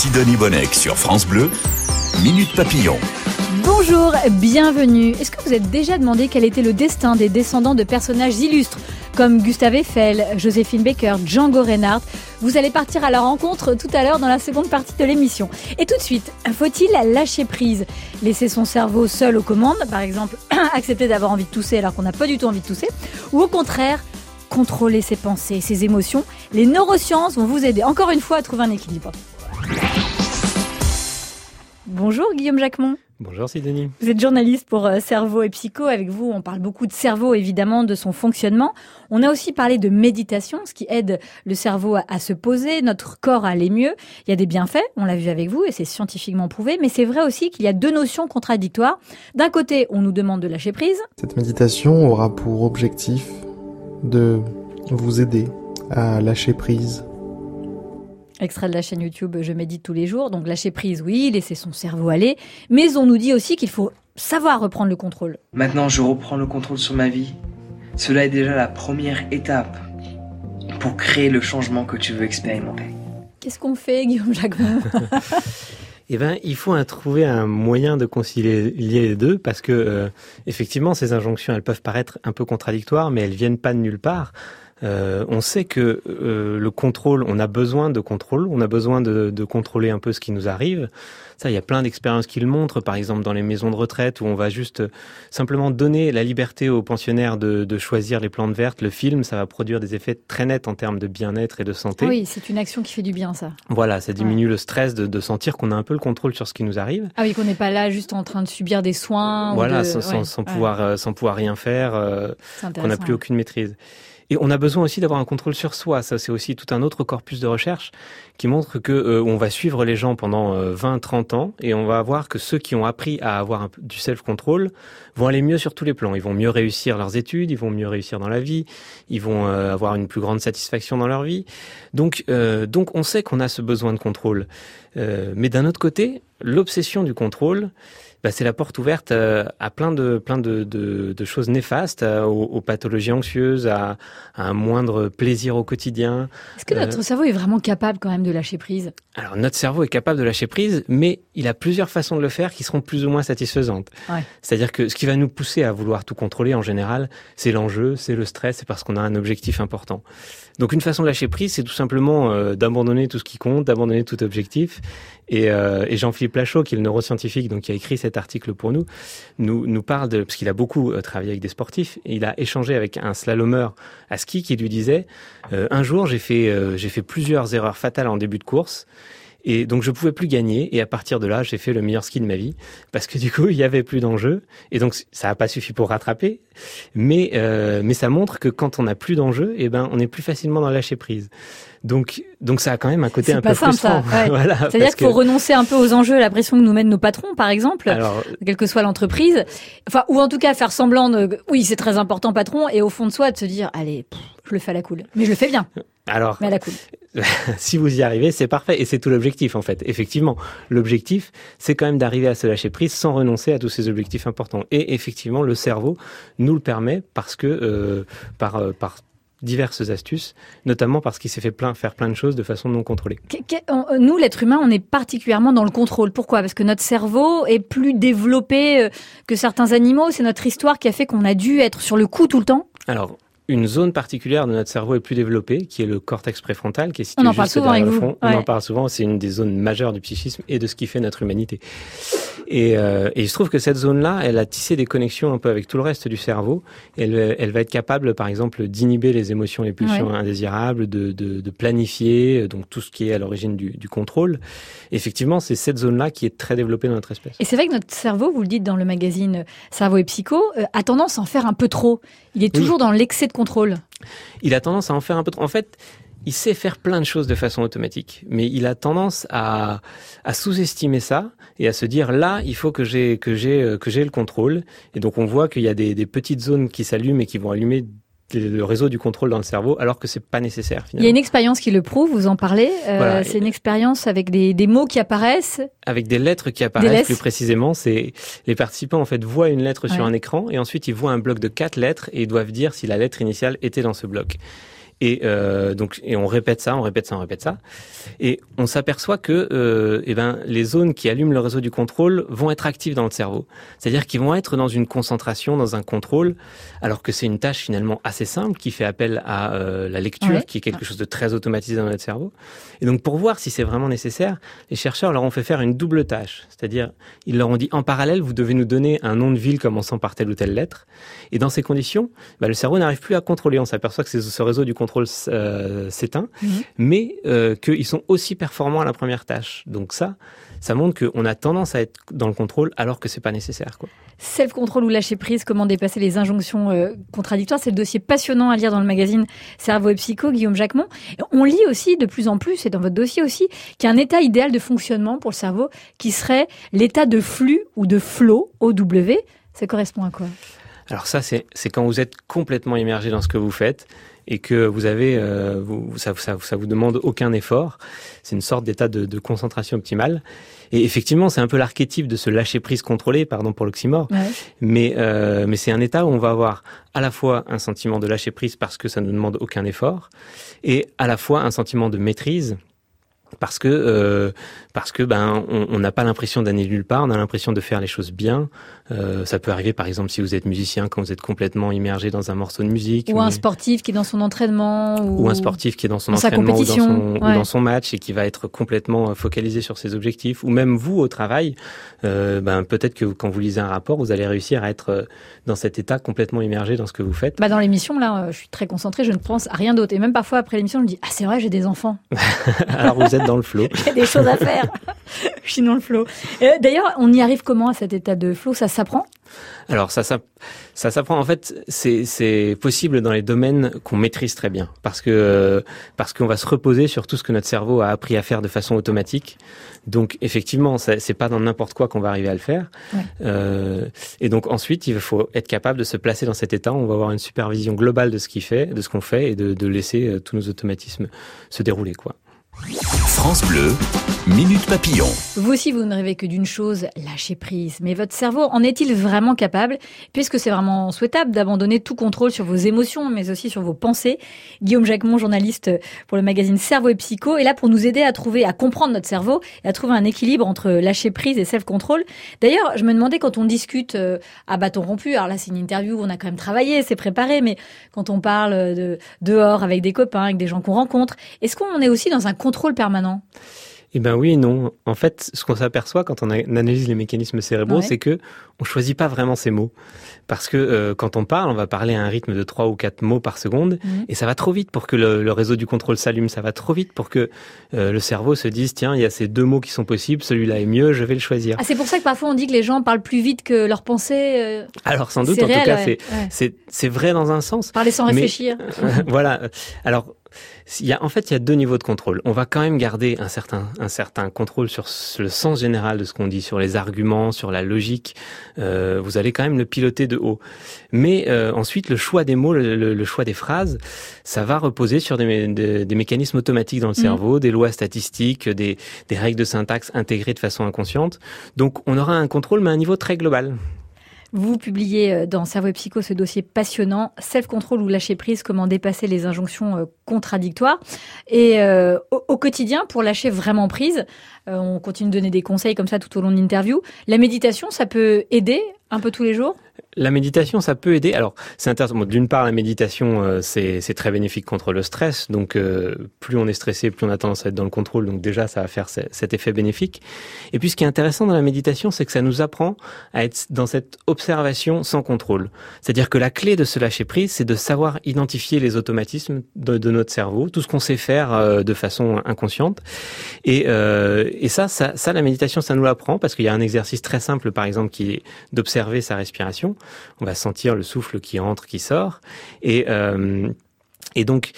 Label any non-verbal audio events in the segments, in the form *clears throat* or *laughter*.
Sidonie Bonnec sur France Bleu, Minute Papillon. Bonjour, bienvenue. Est-ce que vous êtes déjà demandé quel était le destin des descendants de personnages illustres comme Gustave Eiffel, Joséphine Baker, Django Reinhardt? Vous allez partir à leur rencontre tout à l'heure dans la seconde partie de l'émission. Et tout de suite, faut-il lâcher prise? Laisser son cerveau seul aux commandes, par exemple *clears throat* accepter d'avoir envie de tousser alors qu'on n'a pas du tout envie de tousser? Ou au contraire, contrôler ses pensées, ses émotions? Les neurosciences vont vous aider encore une fois à trouver un équilibre. Bonjour Guillaume Jacquemont. Bonjour Sidonie. Vous êtes journaliste pour euh, Cerveau et Psycho. Avec vous, on parle beaucoup de cerveau, évidemment, de son fonctionnement. On a aussi parlé de méditation, ce qui aide le cerveau à, se poser, notre corps à aller mieux. Il y a des bienfaits, on l'a vu avec vous, et c'est scientifiquement prouvé. Mais c'est vrai aussi qu'il y a deux notions contradictoires. D'un côté, on nous demande de lâcher prise. Cette méditation aura pour objectif de vous aider à lâcher prise Extrait de la chaîne YouTube Je médite tous les jours. Donc lâcher prise, oui, laisser son cerveau aller. Mais on nous dit aussi qu'il faut savoir reprendre le contrôle. Maintenant, je reprends le contrôle sur ma vie. Cela est déjà la première étape pour créer le changement que tu veux expérimenter. Qu'est-ce qu'on fait, Guillaume Jacquemont *laughs* Eh ben, il faut trouver un moyen de concilier les deux parce que euh, effectivement, ces injonctions, elles peuvent paraître un peu contradictoires, mais elles viennent pas de nulle part. Euh, on sait que euh, le contrôle, on a besoin de contrôle, on a besoin de, de, contrôler un peu ce qui nous arrive. Ça, il y a plein d'expériences qui le montrent, par exemple dans les maisons de retraite où on va juste simplement donner la liberté aux pensionnaires de, de choisir les plantes vertes. Le film, ça va produire des effets très nets en termes de bien-être et de santé. Oui, c'est une action qui fait du bien, ça. Voilà, ça diminue le stress de, de, sentir qu'on a un peu le contrôle sur ce qui nous arrive. Ah oui, qu'on n'est pas là juste en train de subir des soins. Voilà, sans, sans, pouvoir, euh, sans pouvoir rien faire, euh, qu'on n'a plus aucune maîtrise. Et on a besoin aussi d'avoir un contrôle sur soi. Ça, c'est aussi tout un autre corpus de recherche qui montre que euh, on va suivre les gens pendant 20, euh, 30 ans et on va voir que ceux qui ont appris à avoir du self-control vont aller mieux sur tous les plans. Ils vont mieux réussir leurs études, ils vont mieux réussir dans la vie, ils vont euh, avoir une plus grande satisfaction dans leur vie. Donc, donc on sait qu'on a ce besoin de contrôle. mais d'un autre côté, l'obsession du contrôle, bah, c'est la porte ouverte euh, à plein de plein de, de, de choses néfastes, euh, aux, pathologies anxieuses, à, à, un moindre plaisir au quotidien. Est-ce que notre euh, cerveau est vraiment capable quand même de lâcher prise? Alors notre cerveau est capable de lâcher prise, mais il a plusieurs façons de le faire qui seront plus ou moins satisfaisantes. Ouais. C'est-à-dire que ce qui va nous pousser à vouloir tout contrôler en général, c'est l'enjeu, c'est le stress, c'est parce qu'on a un objectif important. Donc une façon de lâcher prise, c'est tout simplement d'abandonner tout ce qui compte, d'abandonner tout objectif. Et, et Jean-Philippe Lachaud, qui est le neuroscientifique, donc qui a écrit cet article pour nous, nous, parle de parce qu'il a beaucoup euh, travaillé avec des sportifs. Il a échangé avec un slalomeur à ski qui lui disait un jour fait j'ai fait plusieurs erreurs fatales en début de course. Et donc je pouvais plus gagner. Et à partir de là, j'ai fait le meilleur ski de ma vie parce que du coup, il y avait plus d'enjeux. Et donc ça n'a pas suffi pour rattraper, mais euh, mais ça montre que quand on n'a plus d'enjeux, eh ben on est plus facilement dans lâcher prise. Donc donc ça a quand même un côté un peu simple, frustrant. Ça, *laughs* voilà, C'est-à-dire qu'il faut renoncer un peu aux enjeux, à la pression que nous mènent nos patrons, par exemple, Alors, quelle que soit l'entreprise. Enfin, ou en tout cas faire semblant de oui, c'est très important, patron, et au fond de soi de se dire allez, je le fais à la cool, mais je le fais bien. Alors, mais à la cool. *laughs* si vous y arrivez, c'est parfait. Et c'est tout l'objectif, en fait. Effectivement, l'objectif, c'est quand même d'arriver à se lâcher prise sans renoncer à tous ces objectifs importants. Et effectivement, le cerveau nous le permet parce que, euh, par, euh, par diverses astuces, notamment parce qu'il s'est fait plein, faire plein de choses de façon non contrôlée. Euh, nous, l'être humain, on est particulièrement dans le contrôle. Pourquoi? Parce que notre cerveau est plus développé que certains animaux. C'est notre histoire qui a fait qu'on a dû être sur le coup tout le temps. Alors, une zone particulière de notre cerveau est plus développée, qui est le cortex préfrontal, qui est situé parle souvent avec Vous. On en parle souvent. C'est une des zones majeures du psychisme et de ce qui fait notre humanité. Et, euh, et il se trouve que cette zone-là, elle a tissé des connexions un peu avec tout le reste du cerveau. Elle, elle va être capable, par exemple, d'inhiber les émotions, les pulsions indésirables, de, de, de, planifier, donc tout ce qui est à l'origine du, du, contrôle. effectivement, c'est cette zone-là qui est très développée dans notre espèce. Et c'est vrai que notre cerveau, vous le dites dans le magazine Cerveau et Psycho, euh, a tendance à en faire un peu trop. Il est toujours dans l'excès de Il a tendance à en faire un peu trop. En fait, il sait faire plein de choses de façon automatique, mais il a tendance à, sous-estimer ça et à se dire là, il faut que j'ai que j'ai euh, que j'ai le contrôle. Et donc on voit qu'il y a des petites zones qui s'allument et qui vont allumer le réseau du contrôle dans le cerveau, alors que c'est pas nécessaire. Finalement. Il y a une expérience qui le prouve. Vous en parlez. Euh, C'est une expérience avec des, des, mots qui apparaissent. Avec des lettres qui apparaissent plus précisément. C'est les participants en fait voient une lettre ouais. sur un écran et ensuite ils voient un bloc de quatre lettres et ils doivent dire si la lettre initiale était dans ce bloc. Et euh, donc, et on répète ça, on répète ça, on répète ça, et on s'aperçoit que, euh, eh ben, les zones qui allument le réseau du contrôle vont être actives dans le cerveau. C'est-à-dire qu'ils vont être dans une concentration, dans un contrôle, alors que c'est une tâche finalement assez simple qui fait appel à euh, la lecture, qui est quelque chose de très automatisé dans notre cerveau. Et donc, pour voir si c'est vraiment nécessaire, les chercheurs leur ont fait faire une double tâche. C'est-à-dire, ils leur ont dit en parallèle, vous devez nous donner un nom de ville commençant par telle ou telle lettre. Et dans ces conditions, bah, le cerveau n'arrive plus à contrôler. On s'aperçoit que ce réseau du contrôle euh, s'éteint, mhm. mais euh, qu'ils sont aussi performants à la première tâche. Donc ça, ça montre qu'on a tendance à être dans le contrôle alors que c'est pas nécessaire. Quoi. Self-control ou lâcher prise, comment dépasser les injonctions euh, contradictoires, c'est le dossier passionnant à lire dans le magazine Cerveau et Psycho, Guillaume Jacquemont. On lit aussi de plus en plus, et dans votre dossier aussi, qu'il y a un état idéal de fonctionnement pour le cerveau qui serait l'état de flux ou de flow, OW. Ça correspond à quoi? Alors ça, c'est quand vous êtes complètement immergé dans ce que vous faites et que vous avez, euh, vous, ça, ça, ça, vous demande aucun effort. C'est une sorte d'état de, de, concentration optimale. Et effectivement, c'est un peu l'archétype de ce lâcher prise contrôlé, pardon pour l'oxymore. Mais euh, mais c'est un état où on va avoir à la fois un sentiment de lâcher prise parce que ça ne demande aucun effort, et à la fois un sentiment de maîtrise parce que euh, parce que ben on n'a pas l'impression d'aller nulle part, on a l'impression de faire les choses bien. Euh, ça peut arriver par exemple si vous êtes musicien quand vous êtes complètement immergé dans un morceau de musique, ou un sportif qui est dans son entraînement, ou, un sportif qui est dans son entraînement ou dans son, ou dans son match et qui va être complètement euh, focalisé sur ses objectifs, ou même vous au travail, euh, ben peut-être que quand vous lisez un rapport, vous allez réussir à être euh, dans cet état complètement immergé dans ce que vous faites. Bah dans l'émission là, je suis très concentrée, je ne pense à rien d'autre et même parfois après l'émission, je me dis ah c'est vrai j'ai des enfants. *laughs* Alors vous êtes dans le flot. J'ai *laughs* des choses à faire. *laughs* Je suis dans le flot. D'ailleurs, on y arrive comment à cet état de flot Ça s'apprend? Alors ça, ça, ça s'apprend. En fait, c'est possible dans les domaines qu'on maîtrise très bien, parce que parce qu'on va se reposer sur tout ce que notre cerveau a appris à faire de façon automatique. Donc effectivement, c'est pas dans n'importe quoi qu'on va arriver à le faire. Euh, et donc ensuite, il faut être capable de se placer dans cet état. On va avoir une supervision globale de ce qu'il fait, de ce qu'on fait, et de, de laisser euh, tous nos automatismes se dérouler, quoi. France Bleu, Minute Papillon. Vous aussi, vous ne rêvez que d'une chose, lâcher prise. Mais votre cerveau en est-il vraiment capable? Puisque c'est vraiment souhaitable d'abandonner tout contrôle sur vos émotions, mais aussi sur vos pensées. Guillaume Jacquemont, journaliste pour le magazine Cerveau et Psycho, est là pour nous aider à trouver, à comprendre notre cerveau et à trouver un équilibre entre lâcher prise et self-control. D'ailleurs, je me demandais quand on discute euh, à bâton rompu, alors là c'est une interview où on a quand même travaillé, c'est préparé, mais quand on parle de dehors avec des copains, avec des gens qu'on rencontre, est-ce qu'on est aussi dans un contrôle permanent? Eh ben oui et non. En fait, ce qu'on s'aperçoit quand on analyse les mécanismes cérébraux, c'est que on choisit pas vraiment ces mots. Parce que euh, quand on parle, on va parler à un rythme de trois ou quatre mots par seconde, mhm. et ça va trop vite pour que le, réseau du contrôle s'allume. Ça va trop vite pour que euh, le cerveau se dise tiens, il y a ces deux mots qui sont possibles, celui-là est mieux, je vais le choisir. Ah, c'est pour ça que parfois on dit que les gens parlent plus vite que leurs pensées. Euh, Alors sans doute, en tout cas, c'est vrai dans un sens. Parler sans réfléchir. *laughs* voilà. Alors il y a, en fait, il y a deux niveaux de contrôle. On va quand même garder un certain, un certain contrôle sur le sens général de ce qu'on dit, sur les arguments, sur la logique. Euh, vous allez quand même le piloter de haut. Mais euh, ensuite, le choix des mots, le, choix des phrases, ça va reposer sur des, des, mécanismes automatiques dans le mmh. cerveau, des lois statistiques, des, des règles de syntaxe intégrées de façon inconsciente. Donc, on aura un contrôle, mais à un niveau très global. Vous publiez euh, dans Cerveau et Psycho ce dossier passionnant, Self-control ou lâcher prise, comment dépasser les injonctions euh, contradictoires. Et euh, au, quotidien, pour lâcher vraiment prise, on continue de donner des conseils comme ça tout au long de l'interview. La méditation, ça peut aider un peu tous les jours? La méditation, ça peut aider. Alors, c'est intéressant. D'une part, la méditation, euh, c'est très bénéfique contre le stress. Donc, euh, plus on est stressé, plus on a tendance à être dans le contrôle. Donc, déjà, ça va faire cet effet bénéfique. Et puis, ce qui est intéressant dans la méditation, c'est que ça nous apprend à être dans cette observation sans contrôle. C'est-à-dire que la clé de se lâcher prise, c'est de savoir identifier les automatismes de, notre cerveau, tout ce qu'on sait faire euh, de façon inconsciente. Et, ça, ça, ça, la méditation, ça nous l'apprend parce qu'il y a un exercice très simple, par exemple, qui est d'observer sa respiration on va sentir le souffle qui entre, qui sort. Et, euh, et donc,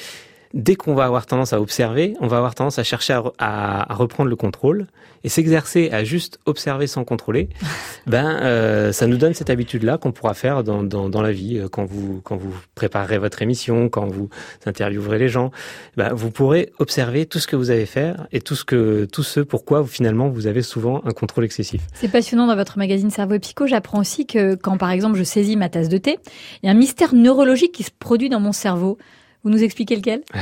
dès qu'on va avoir tendance à observer, on va avoir tendance à chercher à, reprendre le contrôle et s'exercer à juste observer sans contrôler. *laughs* ben, euh, ça nous donne cette habitude-là qu'on pourra faire dans, dans, la vie euh, quand vous quand vous préparerez votre émission, quand vous interviewerez les gens. Ben, vous pourrez observer tout ce que vous avez fait et tout ce que tout ce pourquoi finalement vous avez souvent un contrôle excessif. C'est passionnant dans votre magazine Cerveau et Psycho. J'apprends aussi que quand par exemple je saisis ma tasse de thé, il y a un mystère neurologique qui se produit dans mon cerveau. Vous nous expliquez lequel? *laughs*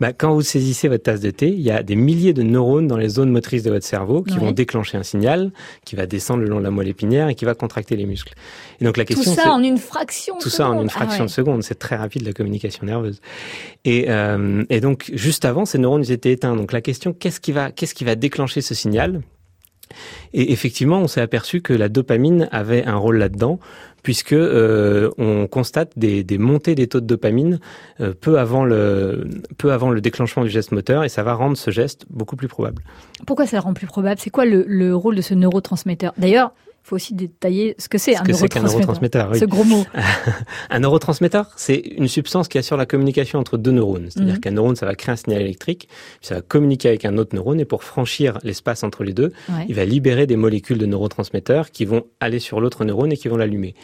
Bah, Quand vous saisissez votre tasse de thé, il y a des milliers de neurones dans les zones motrices de votre cerveau qui vont déclencher un signal qui va descendre le long de la moelle épinière et qui va contracter les muscles. Et donc la question, tout ça en une fraction. Tout ça en une fraction ah de seconde. C'est très rapide la communication nerveuse. Et, euh, et donc juste avant, ces neurones étaient éteints. Donc la question, qu'est-ce qui va, qu'est-ce qui va déclencher ce signal? Et effectivement, on s'est aperçu que la dopamine avait un rôle là-dedans, puisque euh, on constate des, montées des taux de dopamine euh, peu avant le peu avant le déclenchement du geste moteur, et ça va rendre ce geste beaucoup plus probable. Pourquoi ça le rend plus probable? C'est quoi le, le rôle de ce neurotransmetteur? D'ailleurs, il faut aussi détailler ce que c'est un, neurotransmetteur. Ce gros mot. *laughs* un neurotransmetteur, c'est une substance qui assure la communication entre deux neurones. C'est-à-dire mhm. qu'un neurone, ça va créer un signal électrique, puis ça va communiquer avec un autre neurone, et pour franchir l'espace entre les deux, il va libérer des molécules de neurotransmetteurs qui vont aller sur l'autre neurone et qui vont l'allumer.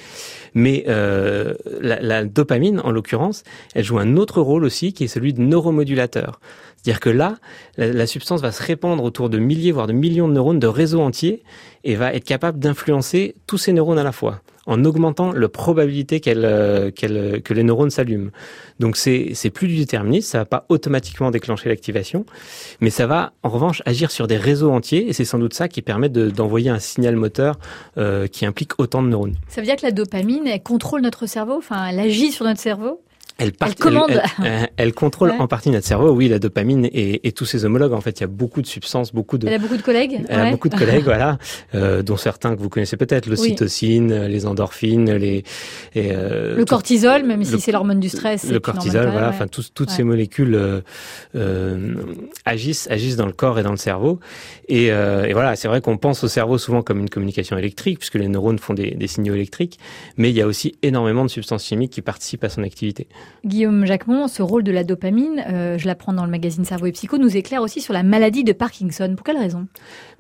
Mais euh, la, la dopamine, en l'occurrence, elle joue un autre rôle aussi, qui est celui de neuromodulateur. C'est-à-dire que là, la, substance va se répandre autour de milliers, voire de millions de neurones, de réseaux entiers, et va être capable d'influencer tous ces neurones à la fois, en augmentant la probabilité euh, que les neurones s'allument. Donc c'est plus du déterminisme, ça va pas automatiquement déclencher l'activation, mais ça va en revanche agir sur des réseaux entiers, et c'est sans doute ça qui permet d'envoyer un signal moteur euh, qui implique autant de neurones. Ça veut dire que la dopamine, elle contrôle notre cerveau, enfin elle agit sur notre cerveau? Elle, elle, contrôle en partie notre cerveau. Oui, la dopamine et, tous ses homologues. En fait, il y a beaucoup de substances, beaucoup de. Elle a beaucoup de collègues. Elle a beaucoup de *laughs* collègues, voilà, euh, dont certains que vous connaissez peut-être, l'ocytocine, les endorphines, les. Euh, le cortisol, même si c'est l'hormone du stress. Le cortisol, voilà. Enfin, toutes ces molécules euh, agissent, agissent dans le corps et dans le cerveau. Et, et voilà, c'est vrai qu'on pense au cerveau souvent comme une communication électrique, puisque les neurones font des, des signaux électriques, mais il y a aussi énormément de substances chimiques qui participent à son activité. Guillaume Jacquemont, ce rôle de la dopamine, euh, je l'apprends dans le magazine Cerveau et Psycho, nous éclaire aussi sur la maladie de Parkinson. Pour quelle raison?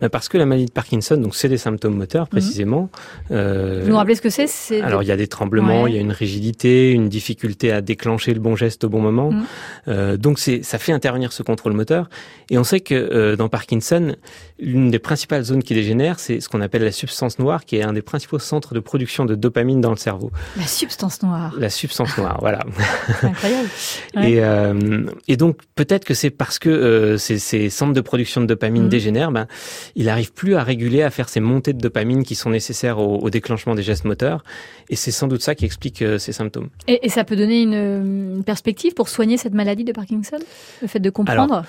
Ben Parce que la maladie de Parkinson, donc c'est des symptômes moteurs mhm. précisément. Euh, Vous nous rappelez ce que c'est? Alors il y a des tremblements, il y a une rigidité, une difficulté à déclencher le bon geste au bon moment. Mhm. Euh, donc c'est ça fait intervenir ce contrôle moteur. Et on sait que dans Parkinson, l'une des principales zones qui dégénère, c'est ce qu'on appelle la substance noire, qui est un des principaux centres de production de dopamine dans le cerveau. La substance noire. La substance noire, voilà. *laughs* Incroyable. *laughs* Et, euh, et donc peut-être que c'est parce que euh, ces, ces, centres de production de dopamine mhm. dégénèrent, ben, il n'arrive plus à réguler, à faire ces montées de dopamine qui sont nécessaires au, au déclenchement des gestes moteurs. Et c'est sans doute ça qui explique euh, ces symptômes. Et, et, ça peut donner une, une, perspective pour soigner cette maladie de Parkinson? Le fait de comprendre? Alors,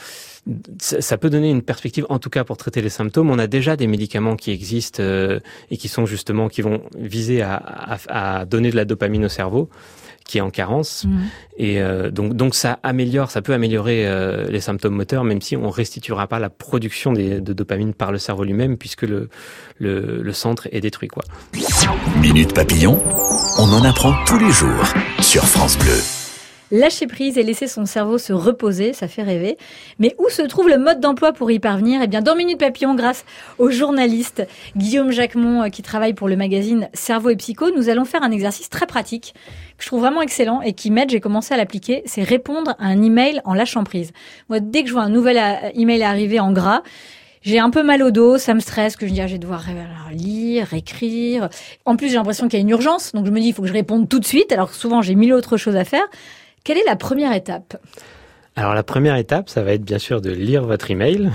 ça peut donner une perspective, en tout cas pour traiter les symptômes. On a déjà des médicaments qui existent euh, et qui sont justement qui vont viser à, à, à, donner de la dopamine au cerveau qui est en carence. Mmh. Et euh, donc, donc ça améliore, ça peut améliorer euh, les symptômes moteurs, même si on restituera pas la production des, de dopamine par le cerveau lui-même, puisque le, le, le, centre est détruit. Quoi. Minute papillon, on en apprend tous les jours sur France Bleu. Lâcher prise et laisser son cerveau se reposer, ça fait rêver. Mais où se trouve le mode d'emploi pour y parvenir? Eh bien, dans Minute Papillon, grâce au journaliste Guillaume Jacquemont, euh, qui travaille pour le magazine Cerveau et Psycho, nous allons faire un exercice très pratique que je trouve vraiment excellent et qui m'aide, j'ai commencé à l'appliquer, c'est répondre à un email en lâchant prise. Moi, dès que je vois un nouvel euh, email arriver en gras, j'ai un peu mal au dos, ça me stresse, que je dis, ah, je devoir lire, écrire. En plus, j'ai l'impression qu'il y a une urgence, donc je me dis, il faut que je réponde tout de suite, alors que souvent j'ai mille autres choses à faire. Quelle est la première étape? Alors la première étape, ça va être bien sûr de lire votre email.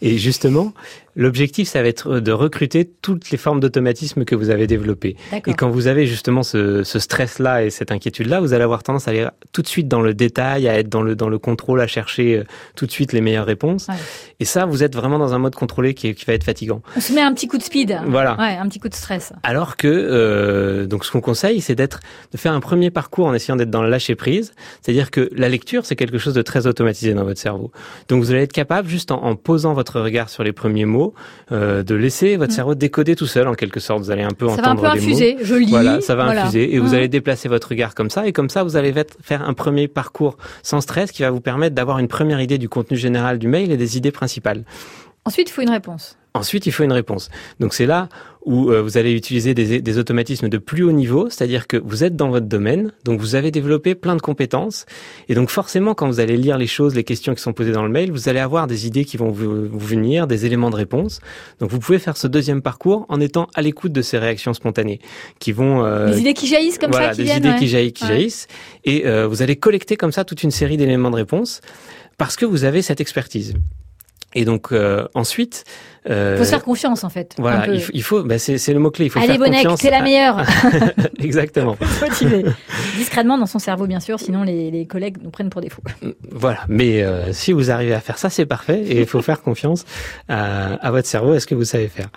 Et justement, L'objectif, ça va être de recruter toutes les formes d'automatisme que vous avez développées. Et quand vous avez justement ce, ce stress-là et cette inquiétude-là, vous allez avoir tendance à aller tout de suite dans le détail, à être dans le dans le contrôle, à chercher euh, tout de suite les meilleures réponses. Ouais. Et ça, vous êtes vraiment dans un mode contrôlé qui, qui, va être fatigant. On se met un petit coup de speed. Voilà. Ouais, un petit coup de stress. Alors que euh, donc ce qu'on conseille, c'est d'être de faire un premier parcours en essayant d'être dans le lâcher prise. C'est-à-dire que la lecture, c'est quelque chose de très automatisé dans votre cerveau. Donc vous allez être capable juste en, en posant votre regard sur les premiers mots euh, de laisser votre mm. cerveau décoder tout seul en quelque sorte. Vous allez un peu ça entendre va un peu infuser. Je lis. Voilà, ça va infuser et vous mm. allez déplacer votre regard comme ça et comme ça vous allez faire un premier parcours sans stress qui va vous permettre d'avoir une première idée du contenu général du mail et des idées principales. Ensuite, il faut une réponse. Ensuite, il faut une réponse. Donc c'est là où euh, vous allez utiliser des, des, automatismes de plus haut niveau, c'est-à-dire que vous êtes dans votre domaine, donc vous avez développé plein de compétences, et donc forcément, quand vous allez lire les choses, les questions qui sont posées dans le mail, vous allez avoir des idées qui vont vous, vous venir, des éléments de réponse. Donc vous pouvez faire ce deuxième parcours en étant à l'écoute de ces réactions spontanées, qui vont... Euh, des idées qui jaillissent comme ça, qui des viennent, idées qui jaillissent, qui jaillissent, et euh, vous allez collecter comme ça toute une série d'éléments de réponse, parce que vous avez cette expertise. Et donc euh, ensuite, euh, faut se faire confiance en fait. Voilà, il faut, il faut bah c'est le mot clé. Il faut Allez, faire confiance. c'est la meilleure. *laughs* Exactement. *laughs* Discrètement dans son cerveau bien sûr, sinon les, les collègues nous prennent pour des fous. Voilà, mais euh, si vous arrivez à faire ça, c'est parfait. Et il faut faire confiance à, à votre cerveau, à ce que vous savez faire.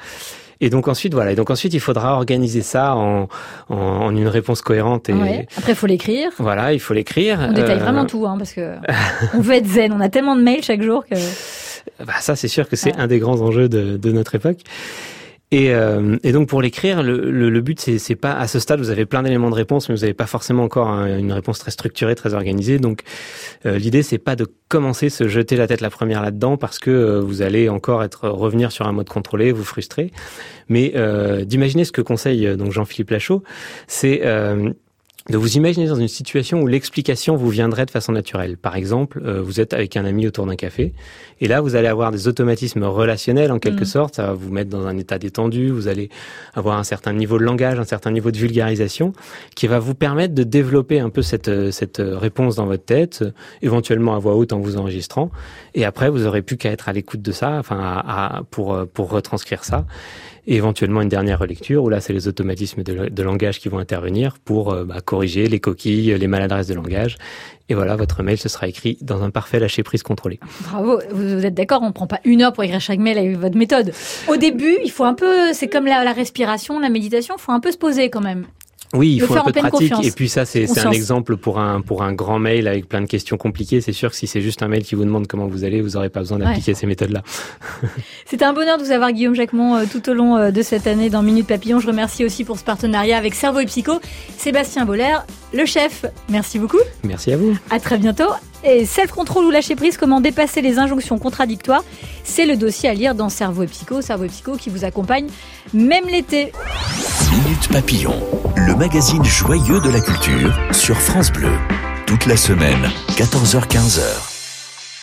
Et donc ensuite, voilà. Et donc ensuite, il faudra organiser ça en, en, en une réponse cohérente. Et Après, il faut l'écrire. Voilà, il faut l'écrire. On détaille vraiment tout, hein, parce que on veut être zen. On a tellement de mails chaque jour que. Bah ça, c'est sûr que c'est un des grands enjeux de, de notre époque. Et, euh, et, donc pour l'écrire, le, le, le, but c'est, pas à ce stade vous avez plein d'éléments de réponse, mais vous n'avez pas forcément encore une réponse très structurée, très organisée. Donc euh, l'idée c'est pas de commencer se jeter la tête la première là-dedans parce que euh, vous allez encore être revenir sur un mode contrôlé, vous frustrer, mais d'imaginer ce que conseille donc Jean-Philippe Lachaud, c'est de vous imaginer dans une situation où l'explication vous viendrait de façon naturelle. Par exemple, euh, vous êtes avec un ami autour d'un café, et là, vous allez avoir des automatismes relationnels en quelque mm. sorte, ça va vous mettre dans un état détendu, vous allez avoir un certain niveau de langage, un certain niveau de vulgarisation, qui va vous permettre de développer un peu cette, cette réponse dans votre tête, éventuellement à voix haute en vous enregistrant, et après, vous aurez plus qu'à être à l'écoute de ça, enfin, à, pour, pour retranscrire ça et éventuellement une dernière relecture où là c'est les automatismes de, langage qui vont intervenir pour euh, bah, corriger les coquilles, les maladresses de langage. Et voilà, votre mail ce sera écrit dans un parfait lâcher prise contrôlé. Bravo, vous êtes d'accord On prend pas une heure pour écrire chaque mail avec votre méthode. Au début, il faut un peu, c'est comme la, la respiration, la méditation, il faut un peu se poser quand même. Oui, il faut un peu de pratique. Et puis ça, c'est un exemple pour un pour un grand mail avec plein de questions compliquées. C'est sûr que si c'est juste un mail qui vous demande comment vous allez, vous n'aurez pas besoin d'appliquer ces méthodes-là. *laughs* C'était un bonheur de vous avoir, Guillaume Jacquemont, euh, tout au long euh, de cette année dans Minute Papillon. Je remercie aussi pour ce partenariat avec Cerveau et Psycho, Sébastien Boller, le chef. Merci beaucoup. Merci à vous. À très bientôt. Et self-control ou lâcher prise, comment dépasser les injonctions contradictoires? C'est le dossier à lire dans Cerveau et Psycho, Cerveau et Psycho qui vous accompagne même l'été. Minute Papillon, le magazine joyeux de la culture sur France Bleu. Toute la semaine, 14h-15h.